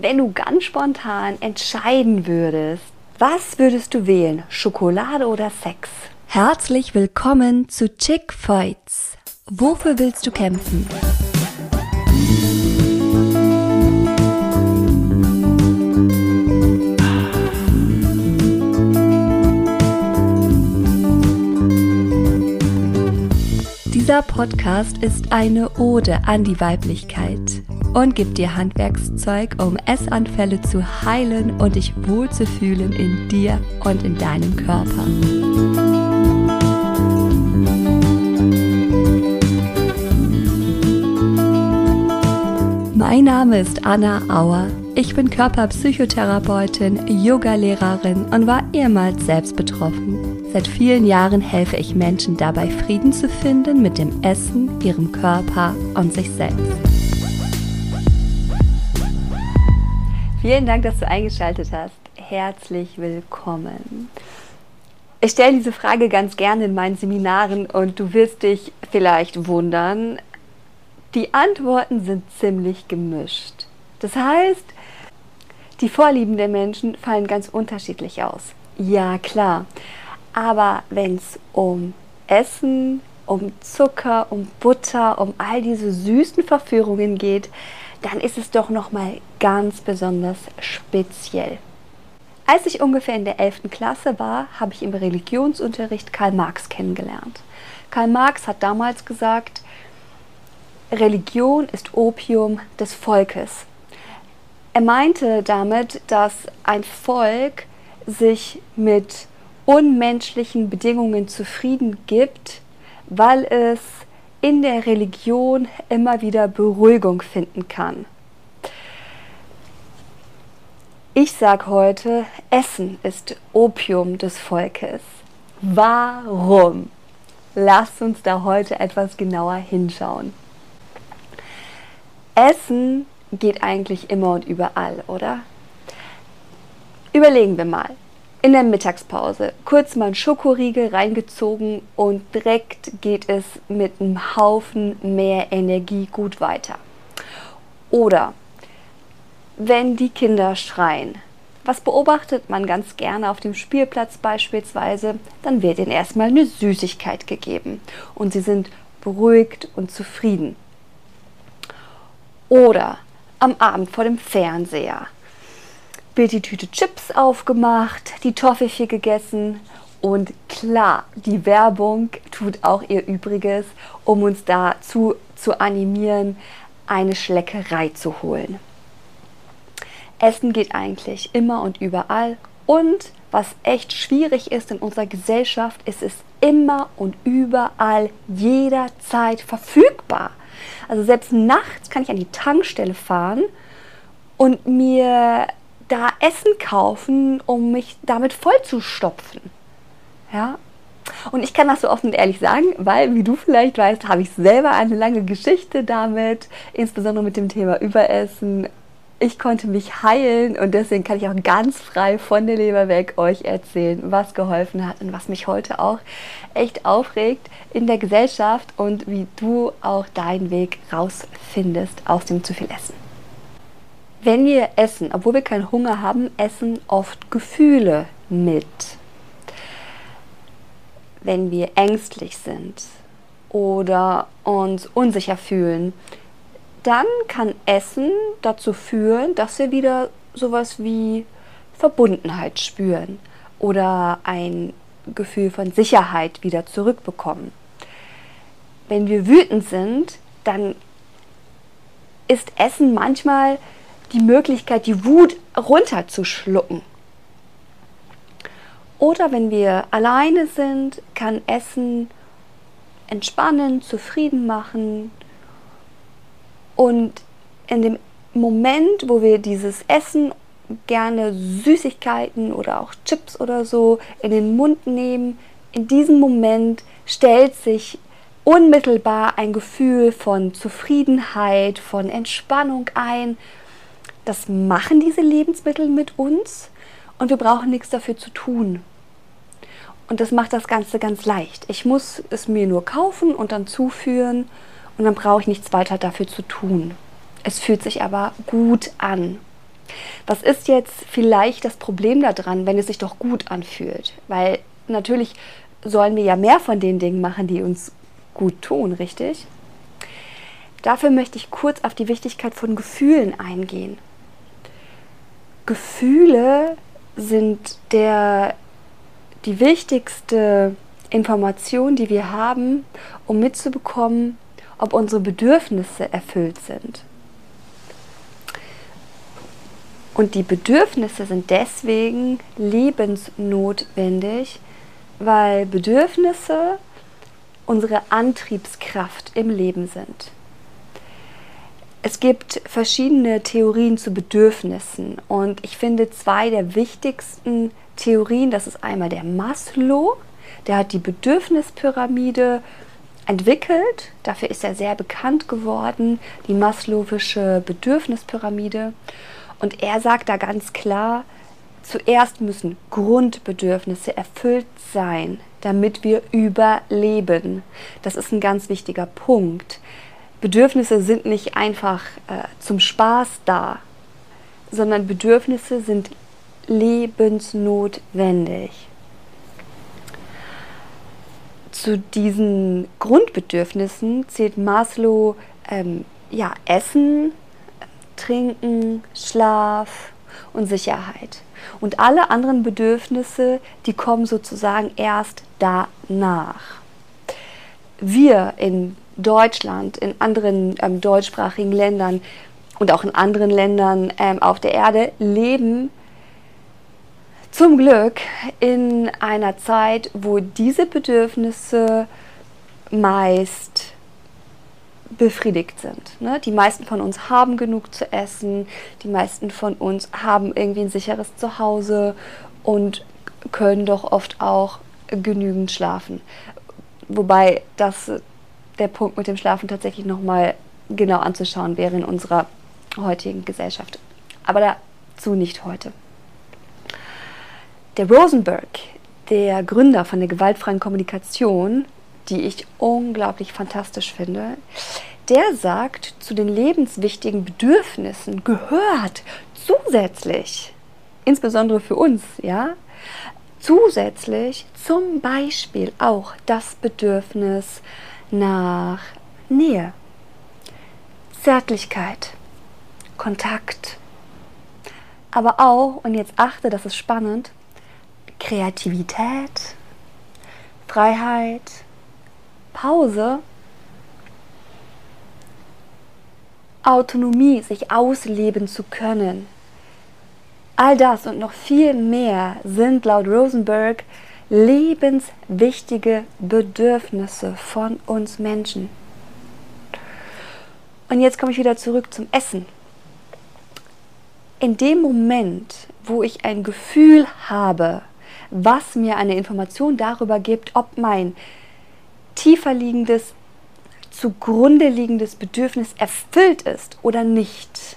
Wenn du ganz spontan entscheiden würdest, was würdest du wählen? Schokolade oder Sex? Herzlich willkommen zu Chick Fights. Wofür willst du kämpfen? Dieser Podcast ist eine Ode an die Weiblichkeit und gibt dir Handwerkszeug, um Essanfälle zu heilen und dich wohlzufühlen in dir und in deinem Körper. Mein Name ist Anna Auer. Ich bin Körperpsychotherapeutin, Yogalehrerin und war ehemals selbst betroffen. Seit vielen Jahren helfe ich Menschen dabei, Frieden zu finden mit dem Essen, ihrem Körper und sich selbst. Vielen Dank, dass du eingeschaltet hast. Herzlich willkommen. Ich stelle diese Frage ganz gerne in meinen Seminaren und du wirst dich vielleicht wundern. Die Antworten sind ziemlich gemischt. Das heißt, die Vorlieben der Menschen fallen ganz unterschiedlich aus. Ja, klar. Aber wenn es um Essen, um Zucker, um Butter, um all diese süßen Verführungen geht, dann ist es doch noch mal ganz besonders speziell. Als ich ungefähr in der 11. Klasse war, habe ich im Religionsunterricht Karl Marx kennengelernt. Karl Marx hat damals gesagt, Religion ist Opium des Volkes. Er meinte damit, dass ein Volk sich mit unmenschlichen Bedingungen zufrieden gibt, weil es in der Religion immer wieder Beruhigung finden kann. Ich sage heute, Essen ist Opium des Volkes. Warum? Lasst uns da heute etwas genauer hinschauen. Essen geht eigentlich immer und überall, oder? Überlegen wir mal in der Mittagspause kurz mal einen Schokoriegel reingezogen und direkt geht es mit einem Haufen mehr Energie gut weiter. Oder wenn die Kinder schreien, was beobachtet man ganz gerne auf dem Spielplatz beispielsweise, dann wird ihnen erstmal eine Süßigkeit gegeben und sie sind beruhigt und zufrieden. Oder am Abend vor dem Fernseher wird die Tüte Chips aufgemacht, die Toffifee gegessen und klar, die Werbung tut auch ihr Übriges, um uns dazu zu animieren, eine Schleckerei zu holen. Essen geht eigentlich immer und überall und was echt schwierig ist in unserer Gesellschaft, ist es immer und überall jederzeit verfügbar. Also selbst nachts kann ich an die Tankstelle fahren und mir da Essen kaufen, um mich damit vollzustopfen. Ja. Und ich kann das so offen und ehrlich sagen, weil, wie du vielleicht weißt, habe ich selber eine lange Geschichte damit, insbesondere mit dem Thema Überessen. Ich konnte mich heilen und deswegen kann ich auch ganz frei von der Leber weg euch erzählen, was geholfen hat und was mich heute auch echt aufregt in der Gesellschaft und wie du auch deinen Weg rausfindest aus dem zu viel Essen. Wenn wir essen, obwohl wir keinen Hunger haben, essen oft Gefühle mit. Wenn wir ängstlich sind oder uns unsicher fühlen, dann kann Essen dazu führen, dass wir wieder sowas wie Verbundenheit spüren oder ein Gefühl von Sicherheit wieder zurückbekommen. Wenn wir wütend sind, dann ist Essen manchmal die Möglichkeit, die Wut runterzuschlucken. Oder wenn wir alleine sind, kann Essen entspannen, zufrieden machen. Und in dem Moment, wo wir dieses Essen gerne Süßigkeiten oder auch Chips oder so in den Mund nehmen, in diesem Moment stellt sich unmittelbar ein Gefühl von Zufriedenheit, von Entspannung ein das machen diese Lebensmittel mit uns und wir brauchen nichts dafür zu tun. Und das macht das Ganze ganz leicht. Ich muss es mir nur kaufen und dann zuführen und dann brauche ich nichts weiter dafür zu tun. Es fühlt sich aber gut an. Was ist jetzt vielleicht das Problem daran, wenn es sich doch gut anfühlt? Weil natürlich sollen wir ja mehr von den Dingen machen, die uns gut tun, richtig? Dafür möchte ich kurz auf die Wichtigkeit von Gefühlen eingehen. Gefühle sind der, die wichtigste Information, die wir haben, um mitzubekommen, ob unsere Bedürfnisse erfüllt sind. Und die Bedürfnisse sind deswegen lebensnotwendig, weil Bedürfnisse unsere Antriebskraft im Leben sind. Es gibt verschiedene Theorien zu Bedürfnissen und ich finde zwei der wichtigsten Theorien, das ist einmal der Maslow, der hat die Bedürfnispyramide entwickelt, dafür ist er sehr bekannt geworden, die Maslowische Bedürfnispyramide und er sagt da ganz klar, zuerst müssen Grundbedürfnisse erfüllt sein, damit wir überleben. Das ist ein ganz wichtiger Punkt. Bedürfnisse sind nicht einfach äh, zum Spaß da, sondern Bedürfnisse sind lebensnotwendig. Zu diesen Grundbedürfnissen zählt Maslow ähm, ja, Essen, Trinken, Schlaf und Sicherheit. Und alle anderen Bedürfnisse, die kommen sozusagen erst danach. Wir in Deutschland, in anderen ähm, deutschsprachigen Ländern und auch in anderen Ländern ähm, auf der Erde leben zum Glück in einer Zeit, wo diese Bedürfnisse meist befriedigt sind. Ne? Die meisten von uns haben genug zu essen, die meisten von uns haben irgendwie ein sicheres Zuhause und können doch oft auch genügend schlafen. Wobei das der Punkt mit dem Schlafen tatsächlich nochmal genau anzuschauen wäre in unserer heutigen Gesellschaft. Aber dazu nicht heute. Der Rosenberg, der Gründer von der gewaltfreien Kommunikation, die ich unglaublich fantastisch finde, der sagt, zu den lebenswichtigen Bedürfnissen gehört zusätzlich, insbesondere für uns, ja, zusätzlich zum Beispiel auch das Bedürfnis nach Nähe, Zärtlichkeit, Kontakt, aber auch, und jetzt achte, das ist spannend, Kreativität, Freiheit, Pause, Autonomie, sich ausleben zu können. All das und noch viel mehr sind laut Rosenberg lebenswichtige Bedürfnisse von uns Menschen. Und jetzt komme ich wieder zurück zum Essen. In dem Moment, wo ich ein Gefühl habe, was mir eine Information darüber gibt, ob mein tiefer liegendes, zugrunde liegendes Bedürfnis erfüllt ist oder nicht.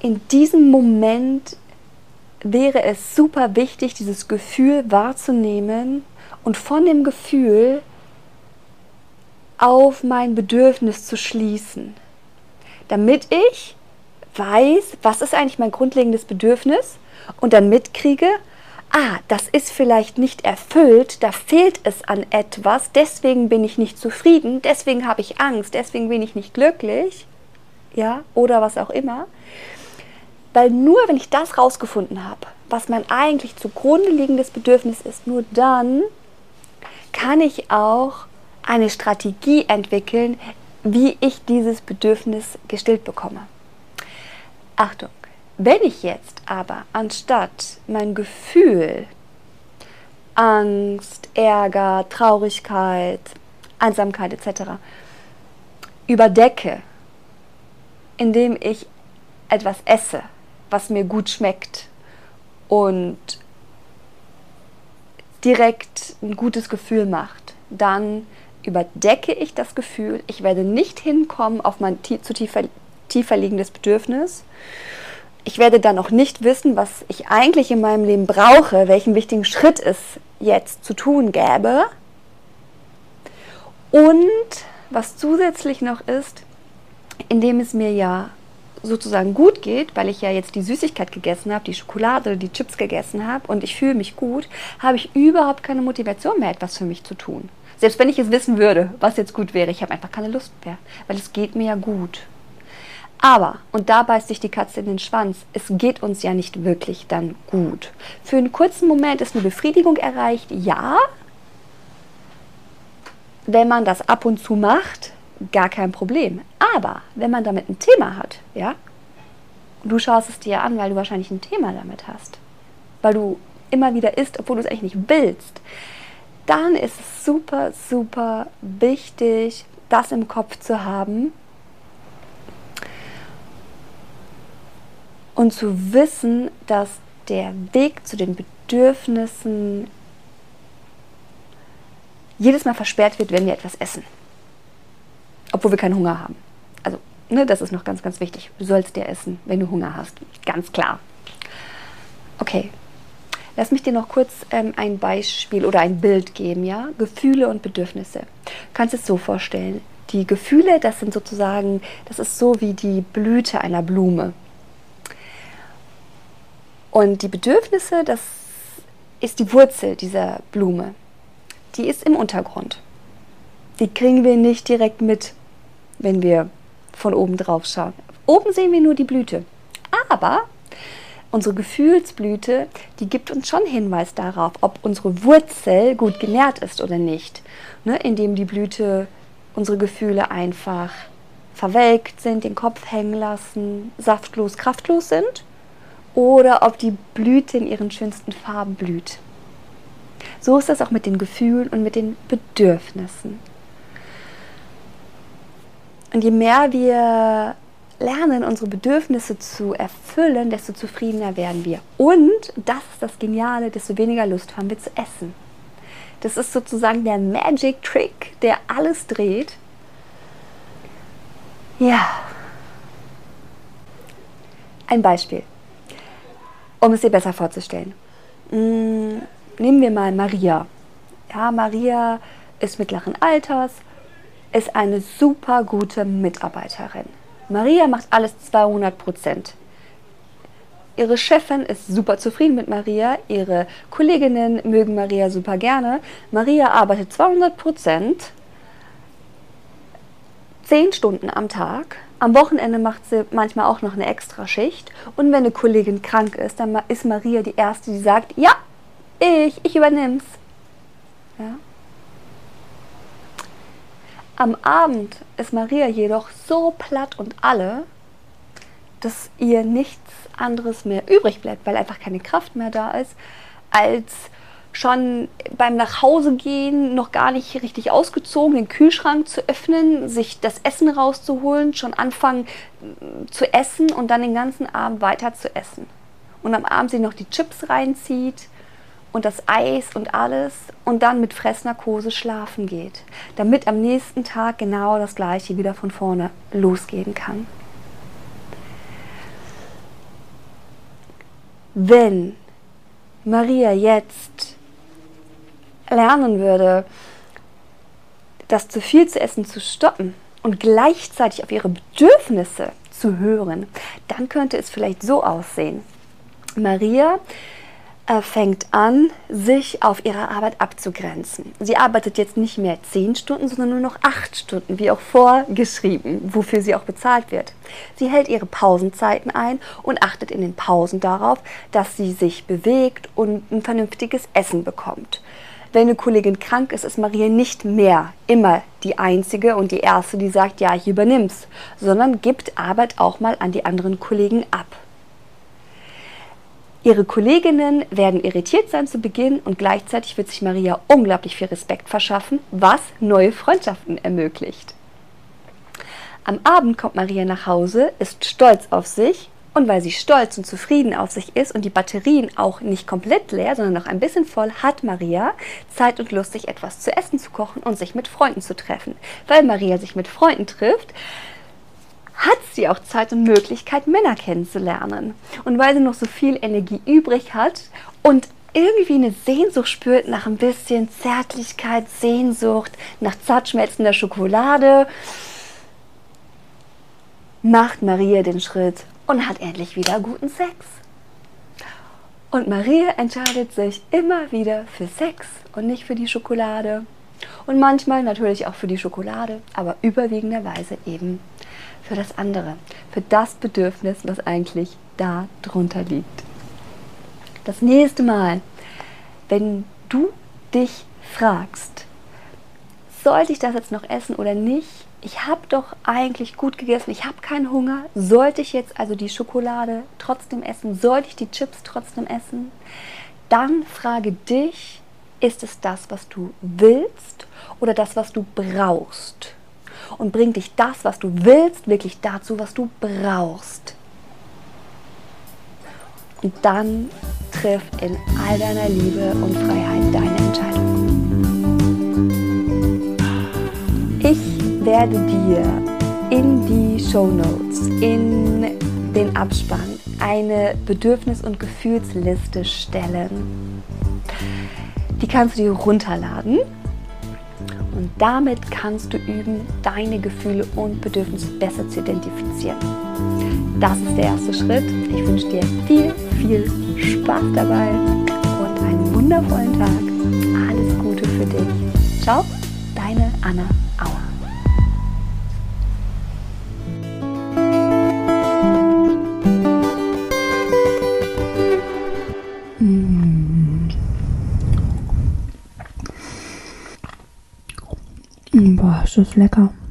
In diesem Moment wäre es super wichtig, dieses Gefühl wahrzunehmen und von dem Gefühl auf mein Bedürfnis zu schließen, damit ich weiß, was ist eigentlich mein grundlegendes Bedürfnis und dann mitkriege, ah, das ist vielleicht nicht erfüllt, da fehlt es an etwas, deswegen bin ich nicht zufrieden, deswegen habe ich Angst, deswegen bin ich nicht glücklich, ja, oder was auch immer. Weil nur wenn ich das rausgefunden habe, was mein eigentlich zugrunde liegendes Bedürfnis ist, nur dann kann ich auch eine Strategie entwickeln, wie ich dieses Bedürfnis gestillt bekomme. Achtung, wenn ich jetzt aber anstatt mein Gefühl, Angst, Ärger, Traurigkeit, Einsamkeit etc. überdecke, indem ich etwas esse, was mir gut schmeckt und direkt ein gutes Gefühl macht, dann überdecke ich das Gefühl, ich werde nicht hinkommen auf mein zu tiefer, tiefer liegendes Bedürfnis. Ich werde dann auch nicht wissen, was ich eigentlich in meinem Leben brauche, welchen wichtigen Schritt es jetzt zu tun gäbe. Und was zusätzlich noch ist, indem es mir ja sozusagen gut geht, weil ich ja jetzt die Süßigkeit gegessen habe, die Schokolade, die Chips gegessen habe und ich fühle mich gut, habe ich überhaupt keine Motivation mehr, etwas für mich zu tun. Selbst wenn ich es wissen würde, was jetzt gut wäre, ich habe einfach keine Lust mehr, weil es geht mir ja gut. Aber, und da beißt sich die Katze in den Schwanz, es geht uns ja nicht wirklich dann gut. Für einen kurzen Moment ist eine Befriedigung erreicht, ja. Wenn man das ab und zu macht, gar kein Problem. Aber wenn man damit ein Thema hat, ja, du schaust es dir an, weil du wahrscheinlich ein Thema damit hast, weil du immer wieder isst, obwohl du es eigentlich nicht willst, dann ist es super, super wichtig, das im Kopf zu haben und zu wissen, dass der Weg zu den Bedürfnissen jedes Mal versperrt wird, wenn wir etwas essen. Obwohl wir keinen Hunger haben. Ne, das ist noch ganz, ganz wichtig. Du sollst dir essen, wenn du Hunger hast. Ganz klar. Okay. Lass mich dir noch kurz ähm, ein Beispiel oder ein Bild geben, ja? Gefühle und Bedürfnisse. Du kannst es so vorstellen. Die Gefühle, das sind sozusagen, das ist so wie die Blüte einer Blume. Und die Bedürfnisse, das ist die Wurzel dieser Blume. Die ist im Untergrund. Die kriegen wir nicht direkt mit wenn wir von oben drauf schauen. Oben sehen wir nur die Blüte. Aber unsere Gefühlsblüte, die gibt uns schon Hinweis darauf, ob unsere Wurzel gut genährt ist oder nicht. Ne? Indem die Blüte unsere Gefühle einfach verwelkt sind, den Kopf hängen lassen, saftlos, kraftlos sind. Oder ob die Blüte in ihren schönsten Farben blüht. So ist das auch mit den Gefühlen und mit den Bedürfnissen. Und je mehr wir lernen, unsere Bedürfnisse zu erfüllen, desto zufriedener werden wir. Und, das ist das Geniale, desto weniger Lust haben wir zu essen. Das ist sozusagen der Magic Trick, der alles dreht. Ja. Ein Beispiel, um es dir besser vorzustellen. Mm, nehmen wir mal Maria. Ja, Maria ist mittleren Alters, ist eine super gute Mitarbeiterin. Maria macht alles 200 Prozent. Ihre Chefin ist super zufrieden mit Maria, ihre Kolleginnen mögen Maria super gerne. Maria arbeitet 200 Prozent, 10 Stunden am Tag. Am Wochenende macht sie manchmal auch noch eine extra Schicht. Und wenn eine Kollegin krank ist, dann ist Maria die Erste, die sagt, ja, ich, ich übernehm's. Ja. Am Abend ist Maria jedoch so platt und alle, dass ihr nichts anderes mehr übrig bleibt, weil einfach keine Kraft mehr da ist, als schon beim Nachhausegehen noch gar nicht richtig ausgezogen, den Kühlschrank zu öffnen, sich das Essen rauszuholen, schon anfangen mm, zu essen und dann den ganzen Abend weiter zu essen. Und am Abend sie noch die Chips reinzieht und das Eis und alles und dann mit Fressnarkose schlafen geht, damit am nächsten Tag genau das gleiche wieder von vorne losgehen kann. Wenn Maria jetzt lernen würde, das zu viel zu essen zu stoppen und gleichzeitig auf ihre Bedürfnisse zu hören, dann könnte es vielleicht so aussehen. Maria fängt an, sich auf ihre Arbeit abzugrenzen. Sie arbeitet jetzt nicht mehr zehn Stunden, sondern nur noch acht Stunden, wie auch vorgeschrieben, wofür sie auch bezahlt wird. Sie hält ihre Pausenzeiten ein und achtet in den Pausen darauf, dass sie sich bewegt und ein vernünftiges Essen bekommt. Wenn eine Kollegin krank ist, ist Maria nicht mehr immer die Einzige und die Erste, die sagt, ja, ich übernimm's, sondern gibt Arbeit auch mal an die anderen Kollegen ab. Ihre Kolleginnen werden irritiert sein zu Beginn und gleichzeitig wird sich Maria unglaublich viel Respekt verschaffen, was neue Freundschaften ermöglicht. Am Abend kommt Maria nach Hause, ist stolz auf sich und weil sie stolz und zufrieden auf sich ist und die Batterien auch nicht komplett leer, sondern noch ein bisschen voll, hat Maria Zeit und Lust, sich etwas zu essen zu kochen und sich mit Freunden zu treffen. Weil Maria sich mit Freunden trifft, hat sie auch Zeit und Möglichkeit, Männer kennenzulernen. Und weil sie noch so viel Energie übrig hat und irgendwie eine Sehnsucht spürt nach ein bisschen Zärtlichkeit, Sehnsucht, nach zart schmelzender Schokolade, macht Maria den Schritt und hat endlich wieder guten Sex. Und Maria entscheidet sich immer wieder für Sex und nicht für die Schokolade. Und manchmal natürlich auch für die Schokolade, aber überwiegenderweise eben für das andere, für das Bedürfnis, was eigentlich da drunter liegt. Das nächste Mal, wenn du dich fragst, sollte ich das jetzt noch essen oder nicht? Ich habe doch eigentlich gut gegessen, ich habe keinen Hunger. Sollte ich jetzt also die Schokolade trotzdem essen? Sollte ich die Chips trotzdem essen? Dann frage dich, ist es das, was du willst oder das, was du brauchst? Und bring dich das, was du willst, wirklich dazu, was du brauchst. Und dann triff in all deiner Liebe und Freiheit deine Entscheidung. Ich werde dir in die Show Notes, in den Abspann eine Bedürfnis- und Gefühlsliste stellen. Die kannst du dir runterladen und damit kannst du üben, deine Gefühle und Bedürfnisse besser zu identifizieren. Das ist der erste Schritt. Ich wünsche dir viel, viel Spaß dabei und einen wundervollen Tag. Alles Gute für dich. Ciao, deine Anna Auer. Boah, ist das lecker.